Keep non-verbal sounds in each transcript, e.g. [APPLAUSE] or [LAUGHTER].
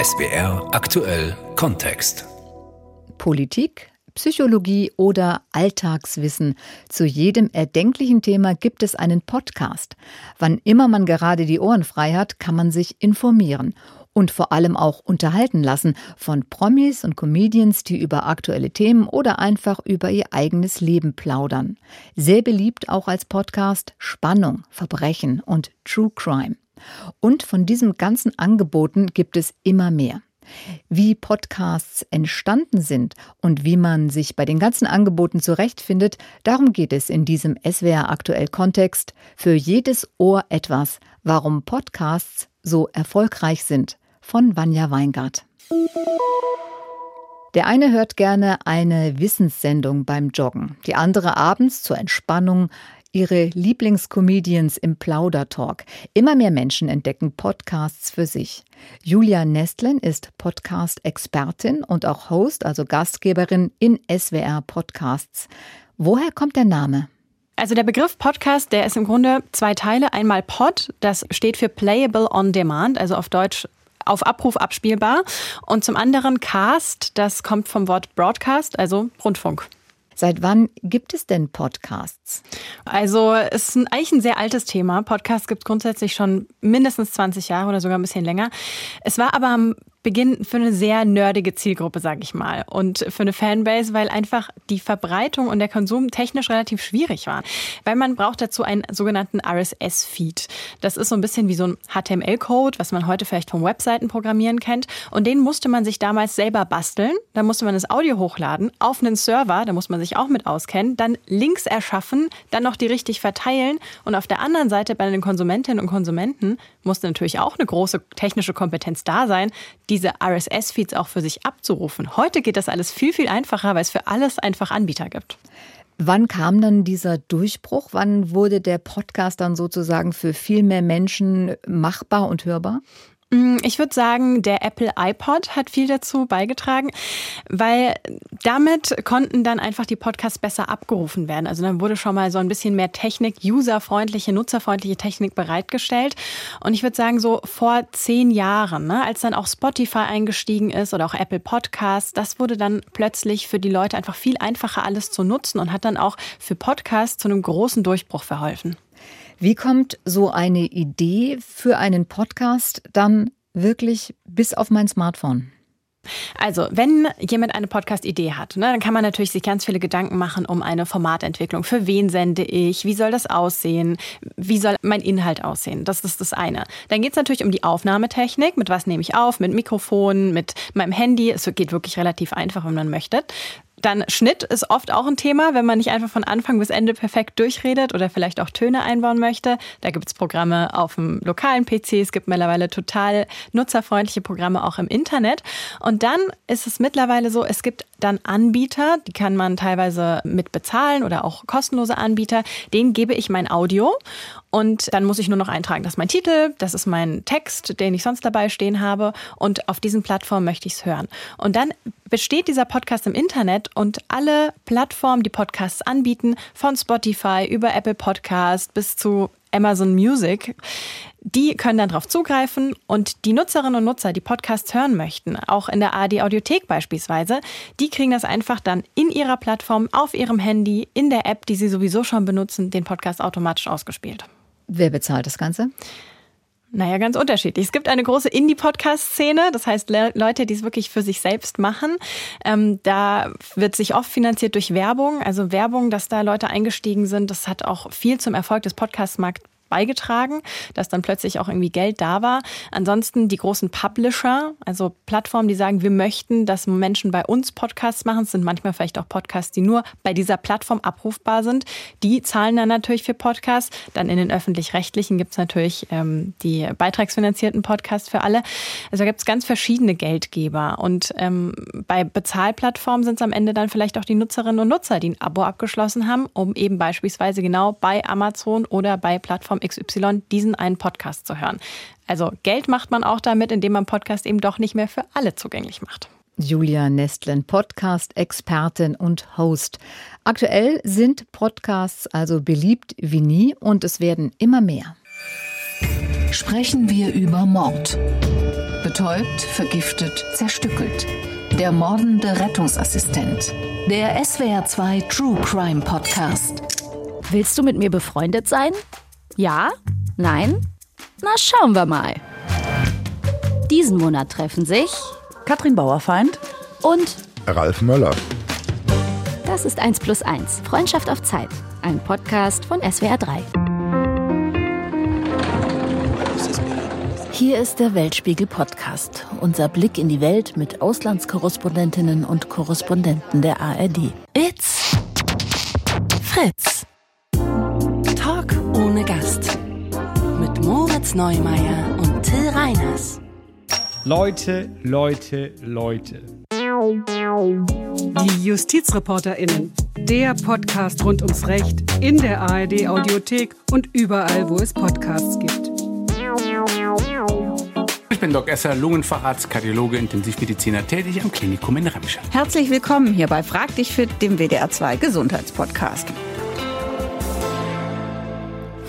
SBR aktuell Kontext. Politik, Psychologie oder Alltagswissen. Zu jedem erdenklichen Thema gibt es einen Podcast. Wann immer man gerade die Ohren frei hat, kann man sich informieren und vor allem auch unterhalten lassen von Promis und Comedians, die über aktuelle Themen oder einfach über ihr eigenes Leben plaudern. Sehr beliebt auch als Podcast Spannung, Verbrechen und True Crime. Und von diesen ganzen Angeboten gibt es immer mehr. Wie Podcasts entstanden sind und wie man sich bei den ganzen Angeboten zurechtfindet, darum geht es in diesem SWR aktuell Kontext. Für jedes Ohr etwas, warum Podcasts so erfolgreich sind. Von Vanja Weingart. Der eine hört gerne eine Wissenssendung beim Joggen, die andere abends zur Entspannung ihre Lieblingscomedians im Plaudertalk. Immer mehr Menschen entdecken Podcasts für sich. Julia Nestlen ist Podcast-Expertin und auch Host, also Gastgeberin in SWR Podcasts. Woher kommt der Name? Also der Begriff Podcast, der ist im Grunde zwei Teile. Einmal Pod, das steht für Playable on Demand, also auf Deutsch auf Abruf abspielbar. Und zum anderen Cast, das kommt vom Wort Broadcast, also Rundfunk. Seit wann gibt es denn Podcasts? Also es ist eigentlich ein sehr altes Thema. Podcasts gibt es grundsätzlich schon mindestens 20 Jahre oder sogar ein bisschen länger. Es war aber Beginn für eine sehr nerdige Zielgruppe, sage ich mal, und für eine Fanbase, weil einfach die Verbreitung und der Konsum technisch relativ schwierig war. Weil man braucht dazu einen sogenannten RSS-Feed. Das ist so ein bisschen wie so ein HTML-Code, was man heute vielleicht vom Webseitenprogrammieren kennt. Und den musste man sich damals selber basteln. Da musste man das Audio hochladen auf einen Server, da muss man sich auch mit auskennen, dann Links erschaffen, dann noch die richtig verteilen. Und auf der anderen Seite bei den Konsumentinnen und Konsumenten musste natürlich auch eine große technische Kompetenz da sein, diese RSS-Feeds auch für sich abzurufen. Heute geht das alles viel, viel einfacher, weil es für alles einfach Anbieter gibt. Wann kam dann dieser Durchbruch? Wann wurde der Podcast dann sozusagen für viel mehr Menschen machbar und hörbar? Mm, ich würde sagen, der Apple iPod hat viel dazu beigetragen, weil damit konnten dann einfach die Podcasts besser abgerufen werden. Also dann wurde schon mal so ein bisschen mehr Technik, userfreundliche, nutzerfreundliche Technik bereitgestellt. Und ich würde sagen, so vor zehn Jahren, ne, als dann auch Spotify eingestiegen ist oder auch Apple Podcasts, das wurde dann plötzlich für die Leute einfach viel einfacher alles zu nutzen und hat dann auch für Podcasts zu einem großen Durchbruch verholfen. Wie kommt so eine Idee für einen Podcast dann wirklich bis auf mein Smartphone? Also, wenn jemand eine Podcast-Idee hat, ne, dann kann man natürlich sich ganz viele Gedanken machen um eine Formatentwicklung. Für wen sende ich? Wie soll das aussehen? Wie soll mein Inhalt aussehen? Das ist das eine. Dann geht es natürlich um die Aufnahmetechnik. Mit was nehme ich auf? Mit Mikrofon, mit meinem Handy. Es geht wirklich relativ einfach, wenn man möchte. Dann Schnitt ist oft auch ein Thema, wenn man nicht einfach von Anfang bis Ende perfekt durchredet oder vielleicht auch Töne einbauen möchte. Da gibt es Programme auf dem lokalen PC. Es gibt mittlerweile total nutzerfreundliche Programme auch im Internet. Und dann ist es mittlerweile so, es gibt dann Anbieter, die kann man teilweise mit bezahlen oder auch kostenlose Anbieter. Denen gebe ich mein Audio und dann muss ich nur noch eintragen, das ist mein Titel, das ist mein Text, den ich sonst dabei stehen habe und auf diesen Plattformen möchte ich es hören. Und dann besteht dieser Podcast im Internet und alle Plattformen, die Podcasts anbieten, von Spotify über Apple Podcast bis zu Amazon Music, die können dann darauf zugreifen und die Nutzerinnen und Nutzer, die Podcasts hören möchten, auch in der AD Audiothek beispielsweise, die kriegen das einfach dann in ihrer Plattform, auf ihrem Handy, in der App, die sie sowieso schon benutzen, den Podcast automatisch ausgespielt. Wer bezahlt das Ganze? Naja, ganz unterschiedlich. Es gibt eine große Indie-Podcast-Szene, das heißt Le Leute, die es wirklich für sich selbst machen. Ähm, da wird sich oft finanziert durch Werbung. Also Werbung, dass da Leute eingestiegen sind, das hat auch viel zum Erfolg des Podcast-Markts beigetragen, dass dann plötzlich auch irgendwie Geld da war. Ansonsten die großen Publisher, also Plattformen, die sagen, wir möchten, dass Menschen bei uns Podcasts machen. Es sind manchmal vielleicht auch Podcasts, die nur bei dieser Plattform abrufbar sind. Die zahlen dann natürlich für Podcasts. Dann in den öffentlich-rechtlichen gibt es natürlich ähm, die beitragsfinanzierten Podcasts für alle. Also gibt es ganz verschiedene Geldgeber. Und ähm, bei Bezahlplattformen sind es am Ende dann vielleicht auch die Nutzerinnen und Nutzer, die ein Abo abgeschlossen haben, um eben beispielsweise genau bei Amazon oder bei Plattformen Plattform XY diesen einen Podcast zu hören. Also Geld macht man auch damit, indem man Podcast eben doch nicht mehr für alle zugänglich macht. Julia Nestlen, Podcast-Expertin und Host. Aktuell sind Podcasts also beliebt wie nie und es werden immer mehr. Sprechen wir über Mord. betäubt, vergiftet, zerstückelt. Der mordende Rettungsassistent. Der SWR2 True Crime Podcast. Willst du mit mir befreundet sein? Ja? Nein? Na, schauen wir mal. Diesen Monat treffen sich Katrin Bauerfeind und Ralf Möller. Das ist 1 plus 1. Freundschaft auf Zeit. Ein Podcast von SWR3. Hier ist der Weltspiegel Podcast. Unser Blick in die Welt mit Auslandskorrespondentinnen und Korrespondenten der ARD. It's Fritz. Ohne Gast. Mit Moritz Neumeier und Till Reiners. Leute, Leute, Leute. Die JustizreporterInnen. Der Podcast rund ums Recht in der ARD Audiothek und überall, wo es Podcasts gibt. Ich bin Doc Esser, Lungenfacharzt, Kardiologe, Intensivmediziner, tätig am Klinikum in Remscheid. Herzlich willkommen hier bei Frag dich fit, dem WDR2 Gesundheitspodcast.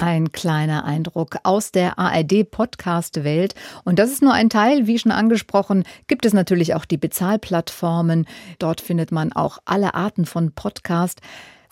Ein kleiner Eindruck aus der ARD-Podcast-Welt. Und das ist nur ein Teil. Wie schon angesprochen, gibt es natürlich auch die Bezahlplattformen. Dort findet man auch alle Arten von Podcast.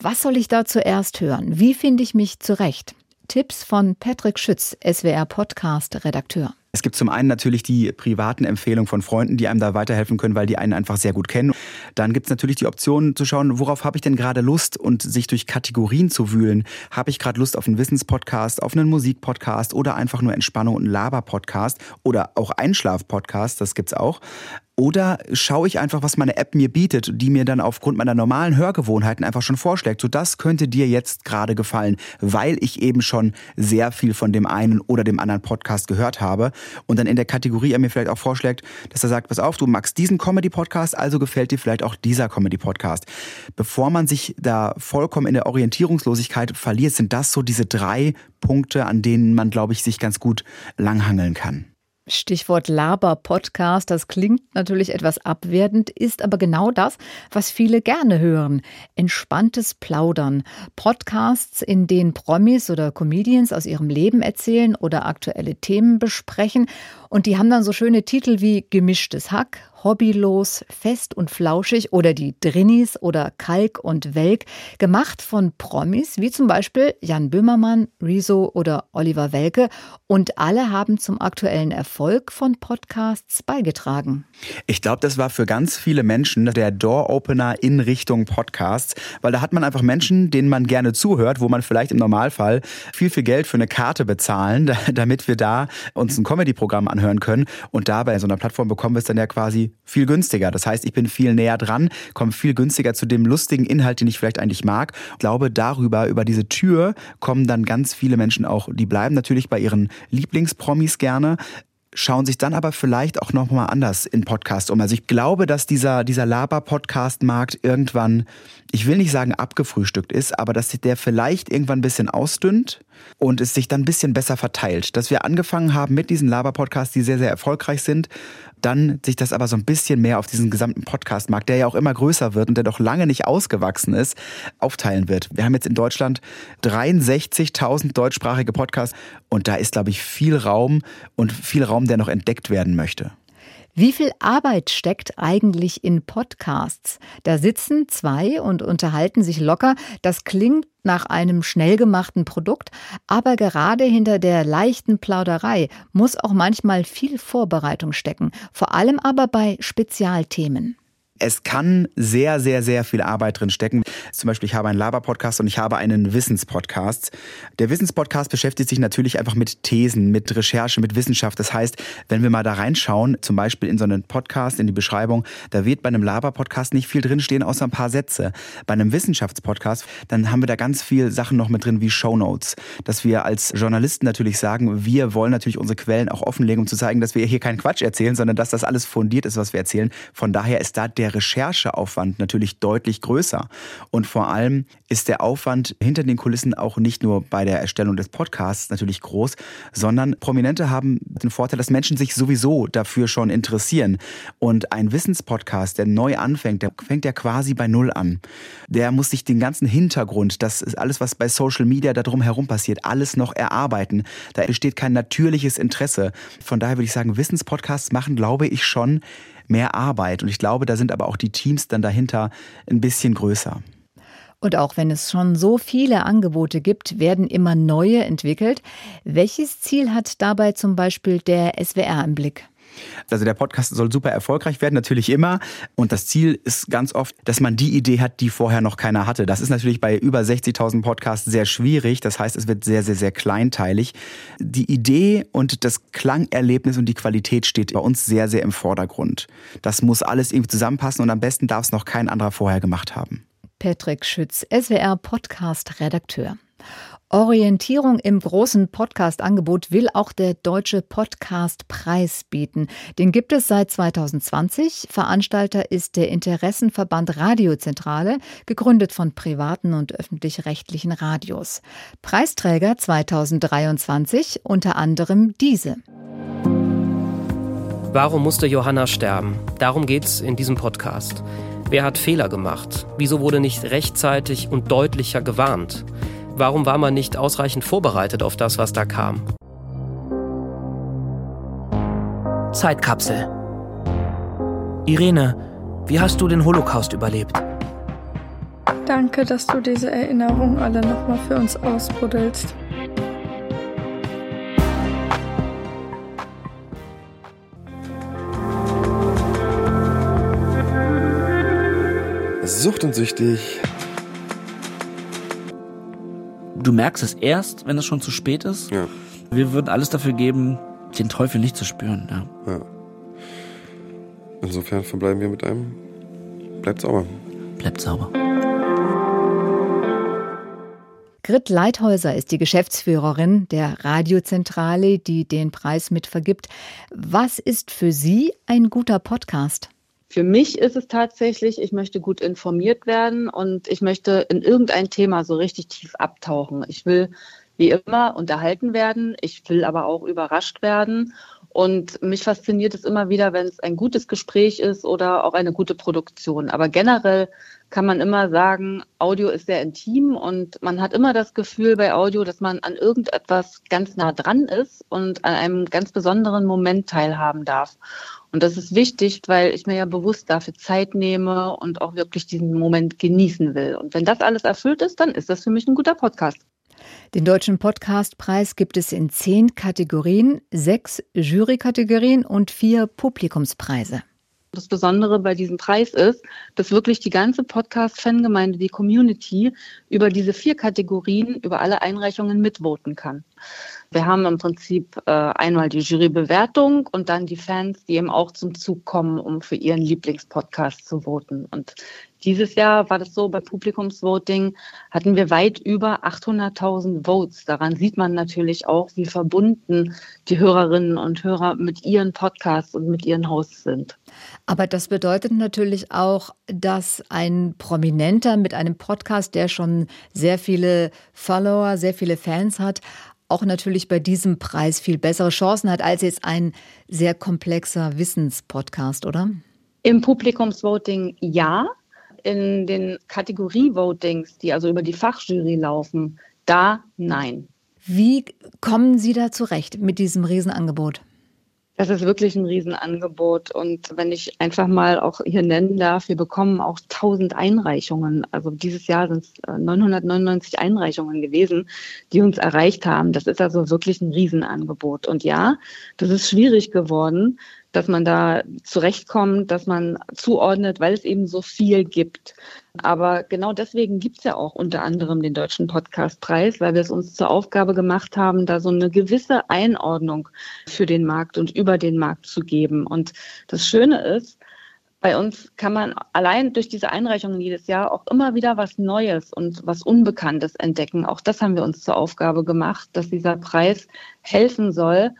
Was soll ich da zuerst hören? Wie finde ich mich zurecht? Tipps von Patrick Schütz, SWR-Podcast-Redakteur. Es gibt zum einen natürlich die privaten Empfehlungen von Freunden, die einem da weiterhelfen können, weil die einen einfach sehr gut kennen. Dann gibt es natürlich die Option zu schauen, worauf habe ich denn gerade Lust und sich durch Kategorien zu wühlen. Habe ich gerade Lust auf einen Wissenspodcast, auf einen Musikpodcast oder einfach nur Entspannung und Laber-Podcast oder auch Einschlaf-Podcast, das gibt's auch. Oder schaue ich einfach, was meine App mir bietet, die mir dann aufgrund meiner normalen Hörgewohnheiten einfach schon vorschlägt. So, das könnte dir jetzt gerade gefallen, weil ich eben schon sehr viel von dem einen oder dem anderen Podcast gehört habe. Und dann in der Kategorie er mir vielleicht auch vorschlägt, dass er sagt, pass auf, du magst diesen Comedy-Podcast, also gefällt dir vielleicht auch dieser Comedy-Podcast. Bevor man sich da vollkommen in der Orientierungslosigkeit verliert, sind das so diese drei Punkte, an denen man, glaube ich, sich ganz gut langhangeln kann. Stichwort Laber-Podcast, das klingt natürlich etwas abwertend, ist aber genau das, was viele gerne hören. Entspanntes Plaudern. Podcasts, in denen Promis oder Comedians aus ihrem Leben erzählen oder aktuelle Themen besprechen. Und die haben dann so schöne Titel wie Gemischtes Hack, Hobbylos, Fest und Flauschig oder die Drinnis oder Kalk und Welk, gemacht von Promis wie zum Beispiel Jan Böhmermann, Rezo oder Oliver Welke. Und alle haben zum aktuellen Erfolg von Podcasts beigetragen. Ich glaube, das war für ganz viele Menschen der Door-Opener in Richtung Podcasts, weil da hat man einfach Menschen, denen man gerne zuhört, wo man vielleicht im Normalfall viel, viel Geld für eine Karte bezahlen, [LAUGHS] damit wir da uns ein Comedy-Programm anhören können. Und da bei so einer Plattform bekommen wir es dann ja quasi viel günstiger. Das heißt, ich bin viel näher dran, komme viel günstiger zu dem lustigen Inhalt, den ich vielleicht eigentlich mag. Ich glaube, darüber, über diese Tür kommen dann ganz viele Menschen auch, die bleiben natürlich bei ihren Lieblingspromis gerne, schauen sich dann aber vielleicht auch noch mal anders in Podcast um. Also ich glaube, dass dieser, dieser Laber-Podcast-Markt irgendwann, ich will nicht sagen abgefrühstückt ist, aber dass der vielleicht irgendwann ein bisschen ausdünnt und es sich dann ein bisschen besser verteilt. Dass wir angefangen haben mit diesen Laber-Podcasts, die sehr, sehr erfolgreich sind, dann sich das aber so ein bisschen mehr auf diesen gesamten Podcast-Markt, der ja auch immer größer wird und der doch lange nicht ausgewachsen ist, aufteilen wird. Wir haben jetzt in Deutschland 63.000 deutschsprachige Podcasts und da ist, glaube ich, viel Raum und viel Raum, der noch entdeckt werden möchte. Wie viel Arbeit steckt eigentlich in Podcasts? Da sitzen zwei und unterhalten sich locker. Das klingt nach einem schnell gemachten Produkt, aber gerade hinter der leichten Plauderei muss auch manchmal viel Vorbereitung stecken, vor allem aber bei Spezialthemen es kann sehr, sehr, sehr viel Arbeit drin stecken. Zum Beispiel, ich habe einen Laber-Podcast und ich habe einen Wissenspodcast. Der Wissenspodcast beschäftigt sich natürlich einfach mit Thesen, mit Recherche, mit Wissenschaft. Das heißt, wenn wir mal da reinschauen, zum Beispiel in so einen Podcast, in die Beschreibung, da wird bei einem Laber-Podcast nicht viel drinstehen, außer ein paar Sätze. Bei einem Wissenschaftspodcast, dann haben wir da ganz viel Sachen noch mit drin wie Shownotes. Dass wir als Journalisten natürlich sagen, wir wollen natürlich unsere Quellen auch offenlegen, um zu zeigen, dass wir hier keinen Quatsch erzählen, sondern dass das alles fundiert ist, was wir erzählen. Von daher ist da der Rechercheaufwand natürlich deutlich größer. Und vor allem ist der Aufwand hinter den Kulissen auch nicht nur bei der Erstellung des Podcasts natürlich groß, sondern Prominente haben den Vorteil, dass Menschen sich sowieso dafür schon interessieren. Und ein Wissenspodcast, der neu anfängt, der fängt ja quasi bei Null an. Der muss sich den ganzen Hintergrund, das ist alles, was bei Social Media da drum herum passiert, alles noch erarbeiten. Da besteht kein natürliches Interesse. Von daher würde ich sagen, Wissenspodcasts machen, glaube ich, schon mehr Arbeit. Und ich glaube, da sind aber auch die Teams dann dahinter ein bisschen größer. Und auch wenn es schon so viele Angebote gibt, werden immer neue entwickelt. Welches Ziel hat dabei zum Beispiel der SWR im Blick? Also der Podcast soll super erfolgreich werden, natürlich immer. Und das Ziel ist ganz oft, dass man die Idee hat, die vorher noch keiner hatte. Das ist natürlich bei über 60.000 Podcasts sehr schwierig. Das heißt, es wird sehr, sehr, sehr kleinteilig. Die Idee und das Klangerlebnis und die Qualität steht bei uns sehr, sehr im Vordergrund. Das muss alles irgendwie zusammenpassen und am besten darf es noch kein anderer vorher gemacht haben. Patrick Schütz, SWR Podcast Redakteur. Orientierung im großen Podcast-Angebot will auch der Deutsche Podcast-Preis bieten. Den gibt es seit 2020. Veranstalter ist der Interessenverband Radiozentrale, gegründet von privaten und öffentlich-rechtlichen Radios. Preisträger 2023 unter anderem diese. Warum musste Johanna sterben? Darum geht's in diesem Podcast. Wer hat Fehler gemacht? Wieso wurde nicht rechtzeitig und deutlicher gewarnt? Warum war man nicht ausreichend vorbereitet auf das, was da kam? Zeitkapsel. Irene, wie hast du den Holocaust überlebt? Danke, dass du diese Erinnerungen alle nochmal für uns ausbuddelst. Sucht und süchtig du merkst es erst, wenn es schon zu spät ist. Ja. Wir würden alles dafür geben, den Teufel nicht zu spüren. Ja. ja. Insofern verbleiben wir mit einem Bleibt sauber. Bleibt sauber. Grit Leithäuser ist die Geschäftsführerin der Radiozentrale, die den Preis mitvergibt. Was ist für Sie ein guter Podcast? Für mich ist es tatsächlich, ich möchte gut informiert werden und ich möchte in irgendein Thema so richtig tief abtauchen. Ich will wie immer unterhalten werden, ich will aber auch überrascht werden. Und mich fasziniert es immer wieder, wenn es ein gutes Gespräch ist oder auch eine gute Produktion. Aber generell kann man immer sagen, Audio ist sehr intim und man hat immer das Gefühl bei Audio, dass man an irgendetwas ganz nah dran ist und an einem ganz besonderen Moment teilhaben darf. Und das ist wichtig, weil ich mir ja bewusst dafür Zeit nehme und auch wirklich diesen Moment genießen will. Und wenn das alles erfüllt ist, dann ist das für mich ein guter Podcast. Den Deutschen Podcastpreis gibt es in zehn Kategorien, sechs Jurykategorien und vier Publikumspreise. Das Besondere bei diesem Preis ist, dass wirklich die ganze Podcast-Fangemeinde, die Community über diese vier Kategorien, über alle Einreichungen mitvoten kann. Wir haben im Prinzip äh, einmal die Jurybewertung und dann die Fans, die eben auch zum Zug kommen, um für ihren Lieblingspodcast zu voten. Und dieses Jahr war das so, bei Publikumsvoting hatten wir weit über 800.000 Votes. Daran sieht man natürlich auch, wie verbunden die Hörerinnen und Hörer mit ihren Podcasts und mit ihren Hosts sind. Aber das bedeutet natürlich auch, dass ein Prominenter mit einem Podcast, der schon sehr viele Follower, sehr viele Fans hat, auch natürlich bei diesem Preis viel bessere Chancen hat als jetzt ein sehr komplexer Wissenspodcast, oder? Im Publikumsvoting ja. In den Kategorie-Votings, die also über die Fachjury laufen, da nein. Wie kommen Sie da zurecht mit diesem Riesenangebot? Das ist wirklich ein Riesenangebot. Und wenn ich einfach mal auch hier nennen darf, wir bekommen auch 1000 Einreichungen. Also dieses Jahr sind es 999 Einreichungen gewesen, die uns erreicht haben. Das ist also wirklich ein Riesenangebot. Und ja, das ist schwierig geworden, dass man da zurechtkommt, dass man zuordnet, weil es eben so viel gibt. Aber genau deswegen gibt es ja auch unter anderem den Deutschen Podcastpreis, weil wir es uns zur Aufgabe gemacht haben, da so eine gewisse Einordnung für den Markt und über den Markt zu geben. Und das Schöne ist, bei uns kann man allein durch diese Einreichungen jedes Jahr auch immer wieder was Neues und was Unbekanntes entdecken. Auch das haben wir uns zur Aufgabe gemacht, dass dieser Preis helfen soll,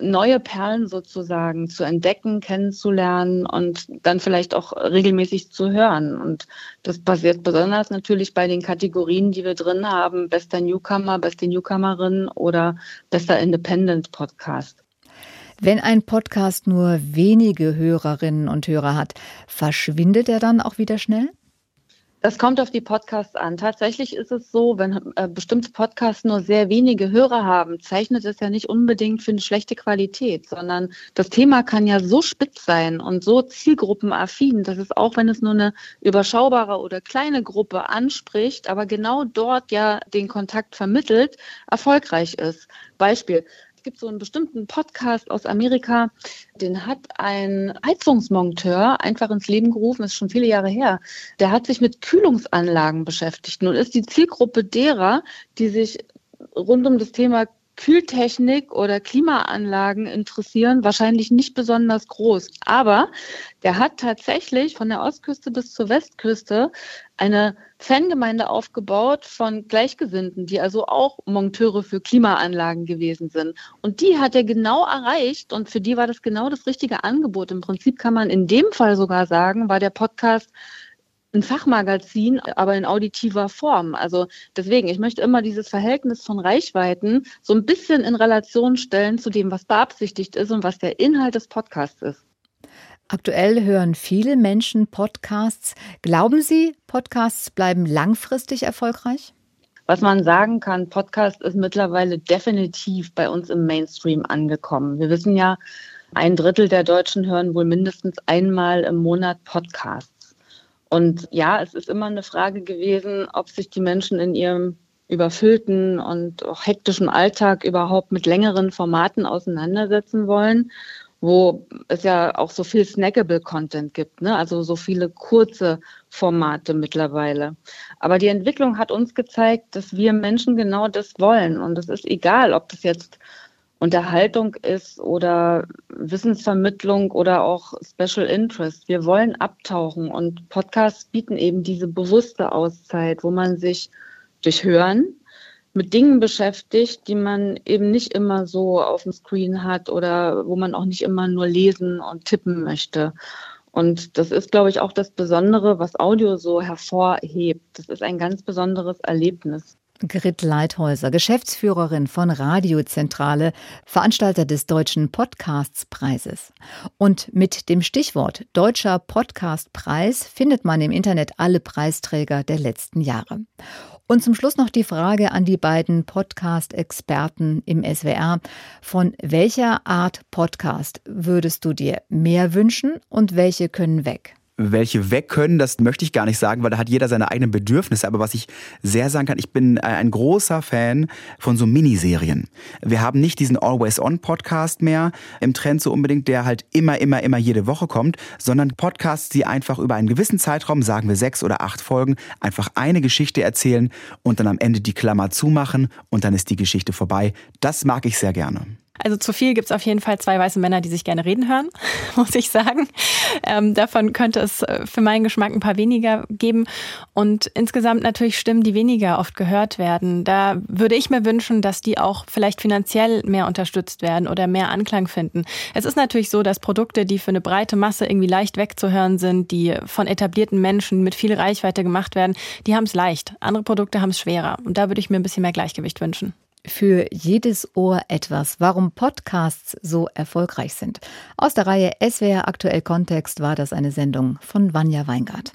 neue Perlen sozusagen zu entdecken, kennenzulernen und dann vielleicht auch regelmäßig zu hören. Und das passiert besonders natürlich bei den Kategorien, die wir drin haben, bester Newcomer, beste Newcomerin oder bester Independent Podcast. Wenn ein Podcast nur wenige Hörerinnen und Hörer hat, verschwindet er dann auch wieder schnell? Das kommt auf die Podcasts an. Tatsächlich ist es so, wenn äh, bestimmte Podcasts nur sehr wenige Hörer haben, zeichnet es ja nicht unbedingt für eine schlechte Qualität, sondern das Thema kann ja so spitz sein und so zielgruppenaffin, dass es auch, wenn es nur eine überschaubare oder kleine Gruppe anspricht, aber genau dort ja den Kontakt vermittelt, erfolgreich ist. Beispiel, es gibt so einen bestimmten Podcast aus Amerika, den hat ein Heizungsmonteur einfach ins Leben gerufen, das ist schon viele Jahre her. Der hat sich mit Kühlungsanlagen beschäftigt. Nun ist die Zielgruppe derer, die sich rund um das Thema Kühltechnik oder Klimaanlagen interessieren, wahrscheinlich nicht besonders groß. Aber der hat tatsächlich von der Ostküste bis zur Westküste eine Fangemeinde aufgebaut von Gleichgesinnten, die also auch Monteure für Klimaanlagen gewesen sind. Und die hat er genau erreicht und für die war das genau das richtige Angebot. Im Prinzip kann man in dem Fall sogar sagen, war der Podcast ein Fachmagazin, aber in auditiver Form. Also deswegen, ich möchte immer dieses Verhältnis von Reichweiten so ein bisschen in Relation stellen zu dem, was beabsichtigt ist und was der Inhalt des Podcasts ist. Aktuell hören viele Menschen Podcasts. Glauben Sie, Podcasts bleiben langfristig erfolgreich? Was man sagen kann, Podcast ist mittlerweile definitiv bei uns im Mainstream angekommen. Wir wissen ja, ein Drittel der Deutschen hören wohl mindestens einmal im Monat Podcasts. Und ja, es ist immer eine Frage gewesen, ob sich die Menschen in ihrem überfüllten und auch hektischen Alltag überhaupt mit längeren Formaten auseinandersetzen wollen wo es ja auch so viel snackable Content gibt, ne? also so viele kurze Formate mittlerweile. Aber die Entwicklung hat uns gezeigt, dass wir Menschen genau das wollen. Und es ist egal, ob das jetzt Unterhaltung ist oder Wissensvermittlung oder auch Special Interest. Wir wollen abtauchen und Podcasts bieten eben diese bewusste Auszeit, wo man sich durch Hören, mit Dingen beschäftigt, die man eben nicht immer so auf dem Screen hat oder wo man auch nicht immer nur lesen und tippen möchte. Und das ist, glaube ich, auch das Besondere, was Audio so hervorhebt. Das ist ein ganz besonderes Erlebnis. Grit Leithäuser, Geschäftsführerin von Radiozentrale, Veranstalter des Deutschen Podcastspreises. Und mit dem Stichwort Deutscher Podcastpreis findet man im Internet alle Preisträger der letzten Jahre. Und zum Schluss noch die Frage an die beiden Podcast-Experten im SWR. Von welcher Art Podcast würdest du dir mehr wünschen und welche können weg? Welche weg können, das möchte ich gar nicht sagen, weil da hat jeder seine eigenen Bedürfnisse. Aber was ich sehr sagen kann, ich bin ein großer Fan von so Miniserien. Wir haben nicht diesen Always-On-Podcast mehr im Trend so unbedingt, der halt immer, immer, immer jede Woche kommt, sondern Podcasts, die einfach über einen gewissen Zeitraum, sagen wir sechs oder acht Folgen, einfach eine Geschichte erzählen und dann am Ende die Klammer zumachen und dann ist die Geschichte vorbei. Das mag ich sehr gerne. Also zu viel gibt es auf jeden Fall zwei weiße Männer, die sich gerne reden hören, [LAUGHS] muss ich sagen. Ähm, davon könnte es äh, für meinen Geschmack ein paar weniger geben. Und insgesamt natürlich Stimmen, die weniger oft gehört werden. Da würde ich mir wünschen, dass die auch vielleicht finanziell mehr unterstützt werden oder mehr Anklang finden. Es ist natürlich so, dass Produkte, die für eine breite Masse irgendwie leicht wegzuhören sind, die von etablierten Menschen mit viel Reichweite gemacht werden, die haben es leicht. Andere Produkte haben es schwerer. Und da würde ich mir ein bisschen mehr Gleichgewicht wünschen für jedes Ohr etwas, warum Podcasts so erfolgreich sind. Aus der Reihe SWR Aktuell Kontext war das eine Sendung von Vanja Weingart.